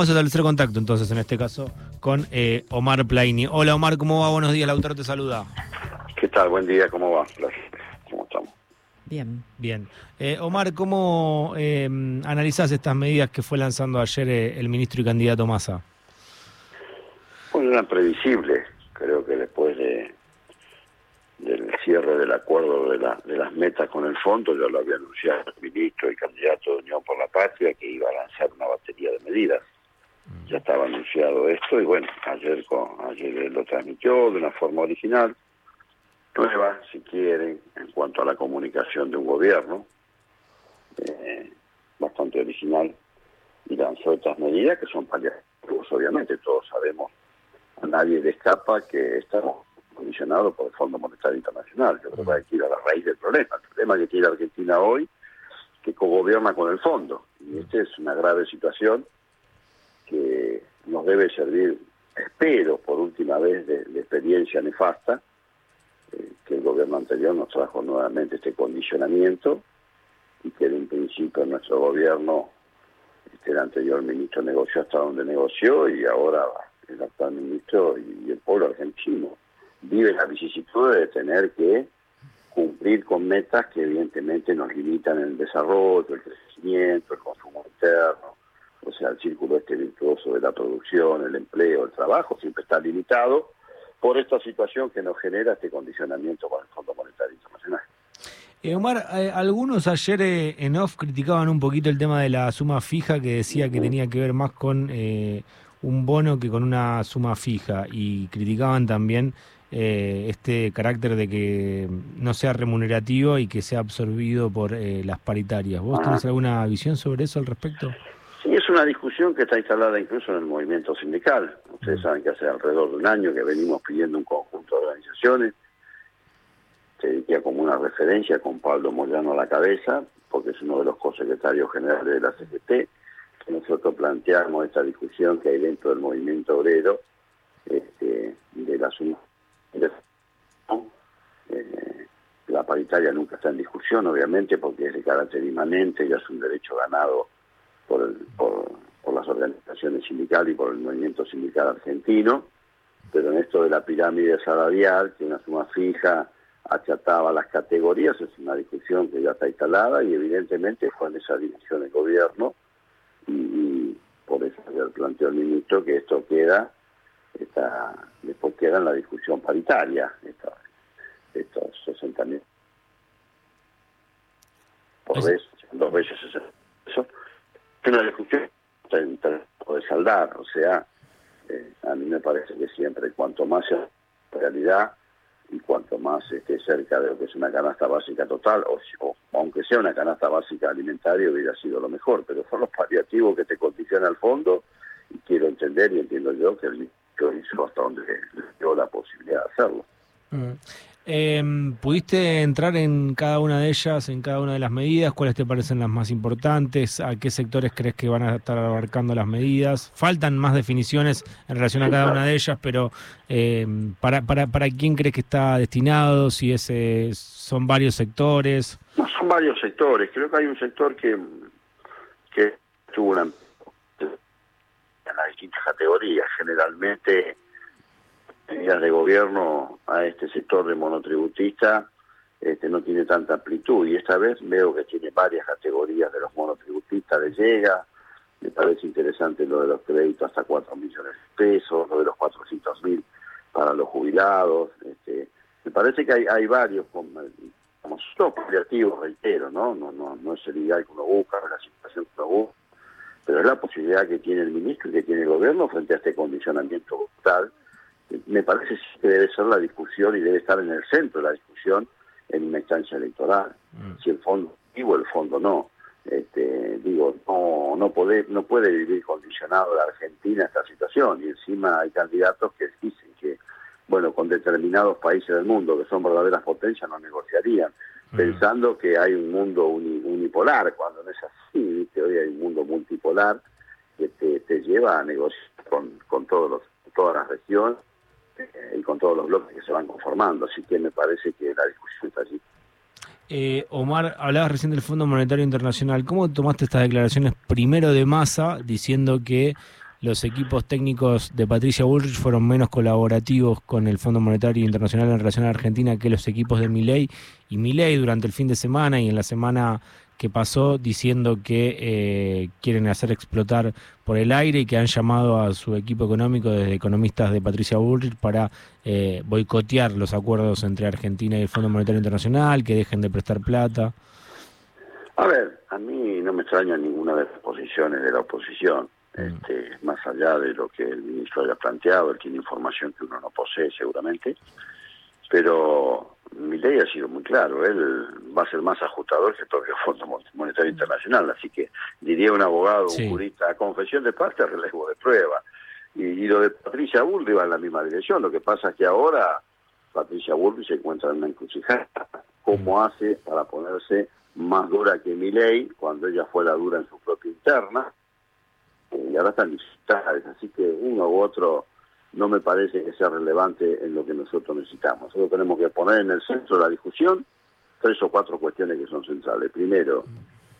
Vamos a establecer contacto entonces, en este caso, con eh, Omar Plaini. Hola Omar, ¿cómo va? Buenos días, el autor te saluda. ¿Qué tal? Buen día, ¿cómo va? ¿Cómo estamos? Bien. Bien. Eh, Omar, ¿cómo eh, analizás estas medidas que fue lanzando ayer eh, el ministro y candidato Massa? Bueno, eran previsibles. Creo que después de del cierre del acuerdo de, la, de las metas con el fondo, ya lo había anunciado el ministro y candidato de Unión por la Patria que iba a lanzar una batería de medidas ya estaba anunciado esto y bueno, ayer, con, ayer lo transmitió de una forma original, nueva, si quieren, en cuanto a la comunicación de un gobierno, eh, bastante original, y lanzó estas medidas que son paliativas, obviamente, todos sabemos, a nadie le escapa que estamos condicionados por el Fondo Monetario Internacional. Yo creo que hay que ir a la raíz del problema. El problema que tiene Argentina hoy, que cogobierna con el fondo, y esta es una grave situación nos debe servir, espero, por última vez de, experiencia nefasta, eh, que el gobierno anterior nos trajo nuevamente este condicionamiento y que en principio nuestro gobierno, este, el anterior ministro negoció hasta donde negoció y ahora el actual ministro y el pueblo argentino vive la vicisitud de tener que cumplir con metas que evidentemente nos limitan el desarrollo, el crecimiento, el consumo interno, o sea, el círculo este virtuoso de la producción, el empleo, el trabajo, siempre está limitado por esta situación que nos genera este condicionamiento con el Fondo Monetario Internacional. Eh, Omar, eh, algunos ayer eh, en off criticaban un poquito el tema de la suma fija que decía que tenía que ver más con un bono que con una suma fija y criticaban también este carácter de que no sea remunerativo y que sea absorbido por las paritarias. ¿Vos tenés alguna visión sobre eso al respecto? Es una discusión que está instalada incluso en el movimiento sindical. Ustedes mm. saben que hace alrededor de un año que venimos pidiendo un conjunto de organizaciones, se diría como una referencia con Pablo Moyano a la cabeza, porque es uno de los co-secretarios generales de la CGT, que nosotros planteamos esta discusión que hay dentro del movimiento obrero este, de la suma. Eh, la paritaria nunca está en discusión, obviamente, porque es de carácter inmanente y es un derecho ganado por, por, las organizaciones sindicales y por el movimiento sindical argentino, pero en esto de la pirámide salarial, que una suma fija achataba las categorías, es una discusión que ya está instalada y evidentemente fue en esa dirección el gobierno y, por eso planteó el ministro que esto queda, está, después queda en la discusión paritaria, estos, estos 60 mil. Por vez, dos veces eso una discusión de saldar, o sea, eh, a mí me parece que siempre cuanto más sea realidad y cuanto más esté cerca de lo que es una canasta básica total, o, aunque sea una canasta básica alimentaria, hubiera sido lo mejor, pero son los paliativos que te condicionan al fondo y quiero entender y entiendo yo que el ministro hizo hasta donde le dio la posibilidad de hacerlo. Mm. Eh, ¿Pudiste entrar en cada una de ellas, en cada una de las medidas? ¿Cuáles te parecen las más importantes? ¿A qué sectores crees que van a estar abarcando las medidas? Faltan más definiciones en relación a cada una de ellas, pero eh, ¿para, para, ¿para quién crees que está destinado? Si ese son varios sectores. No, son varios sectores. Creo que hay un sector que, que tuvo una, en las distintas categorías. Generalmente medidas de gobierno a este sector de monotributista este, no tiene tanta amplitud. Y esta vez veo que tiene varias categorías de los monotributistas de llega, me parece interesante lo de los créditos hasta 4 millones de pesos, lo de los 400 mil para los jubilados, este, me parece que hay, hay varios, como, son paliativos, reitero, ¿no? No, no, no es el ideal que uno busca, la situación que uno busca, pero es la posibilidad que tiene el ministro y que tiene el gobierno frente a este condicionamiento brutal me parece que debe ser la discusión y debe estar en el centro de la discusión en una instancia electoral. Mm. Si el fondo o el fondo no. Este, digo, no, no, puede, no puede vivir condicionado la Argentina esta situación. Y encima hay candidatos que dicen que, bueno, con determinados países del mundo que son verdaderas potencias no negociarían, mm. pensando que hay un mundo unipolar, cuando no es así, que hoy hay un mundo multipolar que te, te lleva a negociar con, con todos los, todas las regiones y con todos los bloques que se van conformando. Así que me parece que la discusión está allí. Eh, Omar, hablabas recién del Fondo Monetario Internacional. ¿Cómo tomaste estas declaraciones primero de masa diciendo que los equipos técnicos de Patricia Bullrich fueron menos colaborativos con el Fondo Monetario Internacional en relación a Argentina que los equipos de Milei y Milei durante el fin de semana y en la semana que pasó diciendo que eh, quieren hacer explotar por el aire y que han llamado a su equipo económico desde economistas de Patricia Bullrich para eh, boicotear los acuerdos entre Argentina y el Fondo Monetario Internacional, que dejen de prestar plata. A ver, a mí no me extraña ninguna de las posiciones de la oposición. Mm. Este, más allá de lo que el ministro haya planteado, él tiene información que uno no posee seguramente, pero mi ley ha sido muy claro, él va a ser más ajustador que el propio Fondo Monetario Internacional, así que diría un abogado, un jurista, a confesión de parte, relevo de prueba. Y, lo de Patricia Burri va en la misma dirección, lo que pasa es que ahora Patricia Burri se encuentra en una encrucijada. ¿Cómo mm. hace para ponerse más dura que mi ley cuando ella fue la dura en su propia interna? y ahora están digital, así que uno u otro no me parece que sea relevante en lo que nosotros necesitamos. Nosotros tenemos que poner en el centro de la discusión tres o cuatro cuestiones que son centrales. Primero,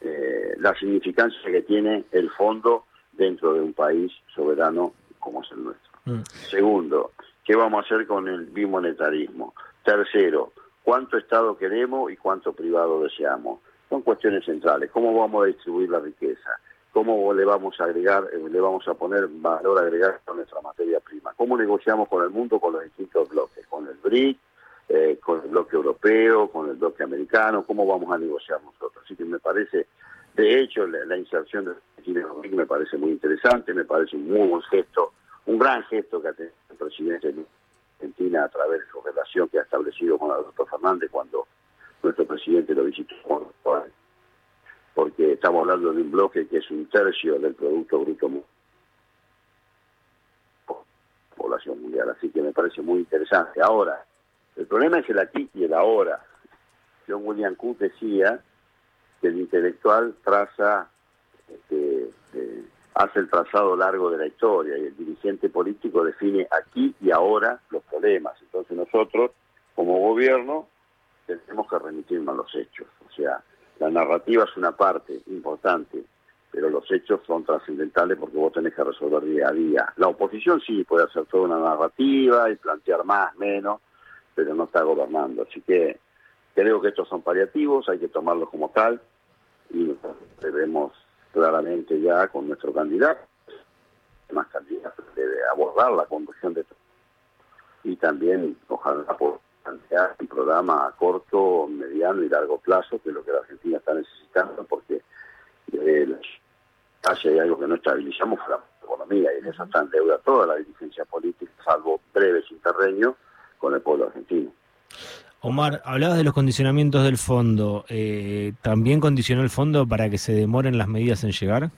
eh, la significancia que tiene el fondo dentro de un país soberano como es el nuestro. Mm. Segundo, ¿qué vamos a hacer con el bimonetarismo? Tercero, ¿cuánto Estado queremos y cuánto privado deseamos? Son cuestiones centrales. ¿Cómo vamos a distribuir la riqueza? Cómo le vamos a agregar, eh, le vamos a poner valor agregar a nuestra materia prima, cómo negociamos con el mundo con los distintos bloques, con el BRIC, eh, con el bloque europeo, con el bloque americano, cómo vamos a negociar nosotros. Así que me parece, de hecho, la, inserción de Argentina en me parece muy interesante, me parece un muy buen gesto, un gran gesto que ha tenido el presidente de Argentina a través de su relación que ha establecido con Alberto Fernández cuando nuestro presidente lo visitó estamos hablando de un bloque que es un tercio del Producto Bruto población mundial, así que me parece muy interesante. Ahora, el problema es el aquí y el ahora. John William Cook decía que el intelectual traza, este, eh, hace el trazado largo de la historia y el dirigente político define aquí y ahora los problemas. Entonces nosotros, como gobierno, tenemos que remitirnos a los hechos. O sea, la narrativa es una parte importante, pero los hechos son trascendentales porque vos tenés que resolver día a día. La oposición sí puede hacer toda una narrativa y plantear más, menos, pero no está gobernando. Así que creo que estos son paliativos, hay que tomarlos como tal y debemos claramente ya con nuestro candidato, más candidatos, debe abordar la conducción de esto. Y también, ojalá, por plantear un programa a corto, mediano y largo plazo, que es lo que la Argentina está necesitando, porque eh, hay algo que no estabilizamos fue la economía, y en eso está en deuda toda la dirigencia política, salvo breves interreños con el pueblo argentino. Omar, hablabas de los condicionamientos del fondo. Eh, ¿También condicionó el fondo para que se demoren las medidas en llegar?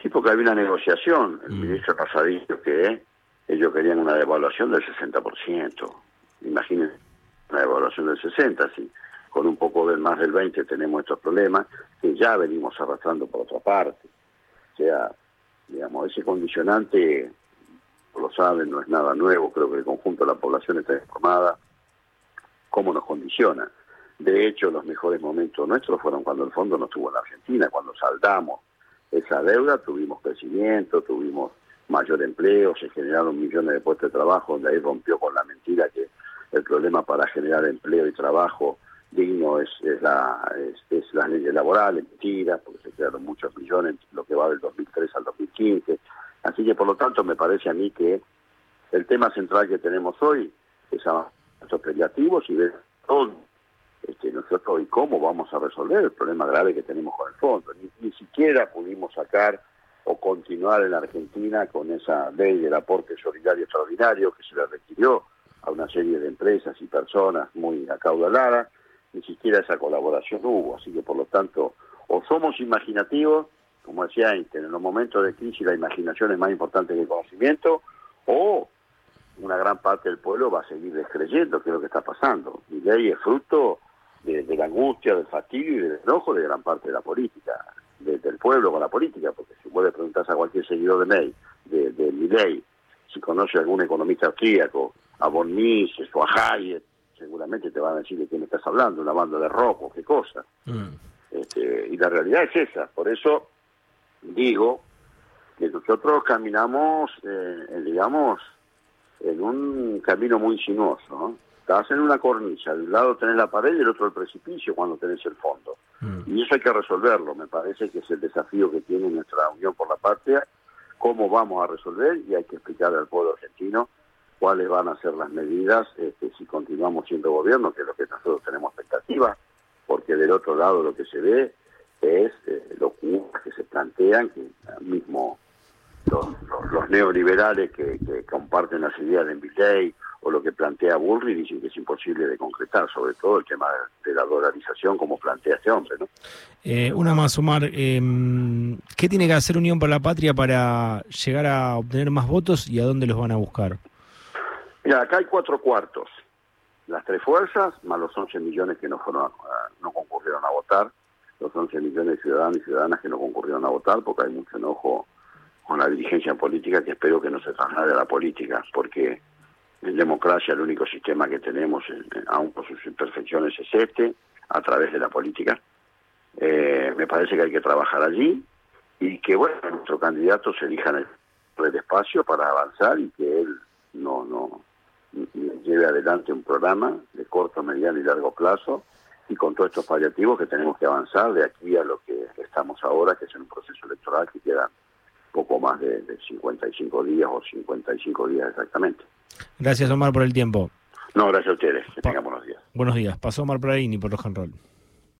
Sí, porque hay una negociación. El mm. ministro Pasadillo que ellos querían una devaluación del 60%. Imagínense una devaluación del 60%, sí. Con un poco del más del 20% tenemos estos problemas que ya venimos arrastrando por otra parte. O sea, digamos, ese condicionante, lo saben, no es nada nuevo, creo que el conjunto de la población está informada. ¿Cómo nos condiciona? De hecho, los mejores momentos nuestros fueron cuando el fondo no estuvo en la Argentina, cuando saldamos esa deuda, tuvimos crecimiento, tuvimos mayor empleo, se generaron millones de puestos de trabajo, donde ahí rompió con la mentira que el problema para generar empleo y trabajo digno es, la, es, las leyes laborales, mentira, porque se crearon muchos millones, lo que va del 2003 al 2015. Así que, por lo tanto, me parece a mí que el tema central que tenemos hoy es a nuestros paliativos y ver todo este, nosotros y cómo vamos a resolver el problema grave que tenemos con el fondo. ni siquiera pudimos sacar o continuar en Argentina con esa ley del aporte solidario extraordinario que se le requirió a una serie de empresas y personas muy acaudaladas, ni siquiera esa colaboración hubo, así que por lo tanto o somos imaginativos, como decía Einstein, en los momentos de crisis la imaginación es más importante que el conocimiento, o una gran parte del pueblo va a seguir descreyendo que es lo que está pasando. Mi ley es fruto de, de la angustia, del fastidio y del enojo de gran parte de la política del pueblo con la política, porque le preguntás a cualquier seguidor de May, de, de si conoce a algún economista austríaco, a Von Mises o a Hayek, seguramente te van a decir de quién estás hablando, una banda de rojo, qué cosa. Mm. Este, y la realidad es esa, por eso digo que nosotros caminamos, eh, digamos, en un camino muy sinuoso. ¿no? Estás en una cornisa, de un lado tenés la pared y del otro el precipicio cuando tenés el fondo. Mm. Y eso hay que resolverlo, me parece que es el desafío que tiene nuestra Unión por la Patria, cómo vamos a resolver y hay que explicarle al pueblo argentino cuáles van a ser las medidas este, si continuamos siendo gobierno, que es lo que nosotros tenemos expectativa, porque del otro lado lo que se ve es eh, los que se plantean, que mismo los, neoliberales que, comparten las ideas de Milley o lo que plantea Burri dicen que es imposible de concretar, sobre todo el tema de, la dolarización como plantea este hombre. ¿no? Eh, una más, Omar, eh, ¿qué tiene que hacer Unión por la Patria para llegar a obtener más votos y a dónde los van a buscar? Mira, acá hay cuatro cuartos. Las tres fuerzas, más los 11 millones que no, fueron no concurrieron a votar, los 11 millones de ciudadanos y ciudadanas que no concurrieron a votar, porque hay mucho enojo con la dirigencia política que espero que no se traslade a la política, porque en democracia el único sistema que tenemos, aun con sus imperfecciones, es este, a través de la política. Eh, me parece que hay que trabajar allí y que, bueno, nuestro candidato se elija en el espacio para avanzar y que él no, no lleve adelante un programa de corto, mediano y largo plazo y con todos estos paliativos que tenemos que avanzar de aquí a lo que estamos ahora, que es un proceso electoral que queda poco más de, de 55 días o 55 días exactamente. Gracias Omar por el tiempo. No, gracias a ustedes. Que tengan buenos días. Buenos días. Pasó Omar Praini por Rock and Roll.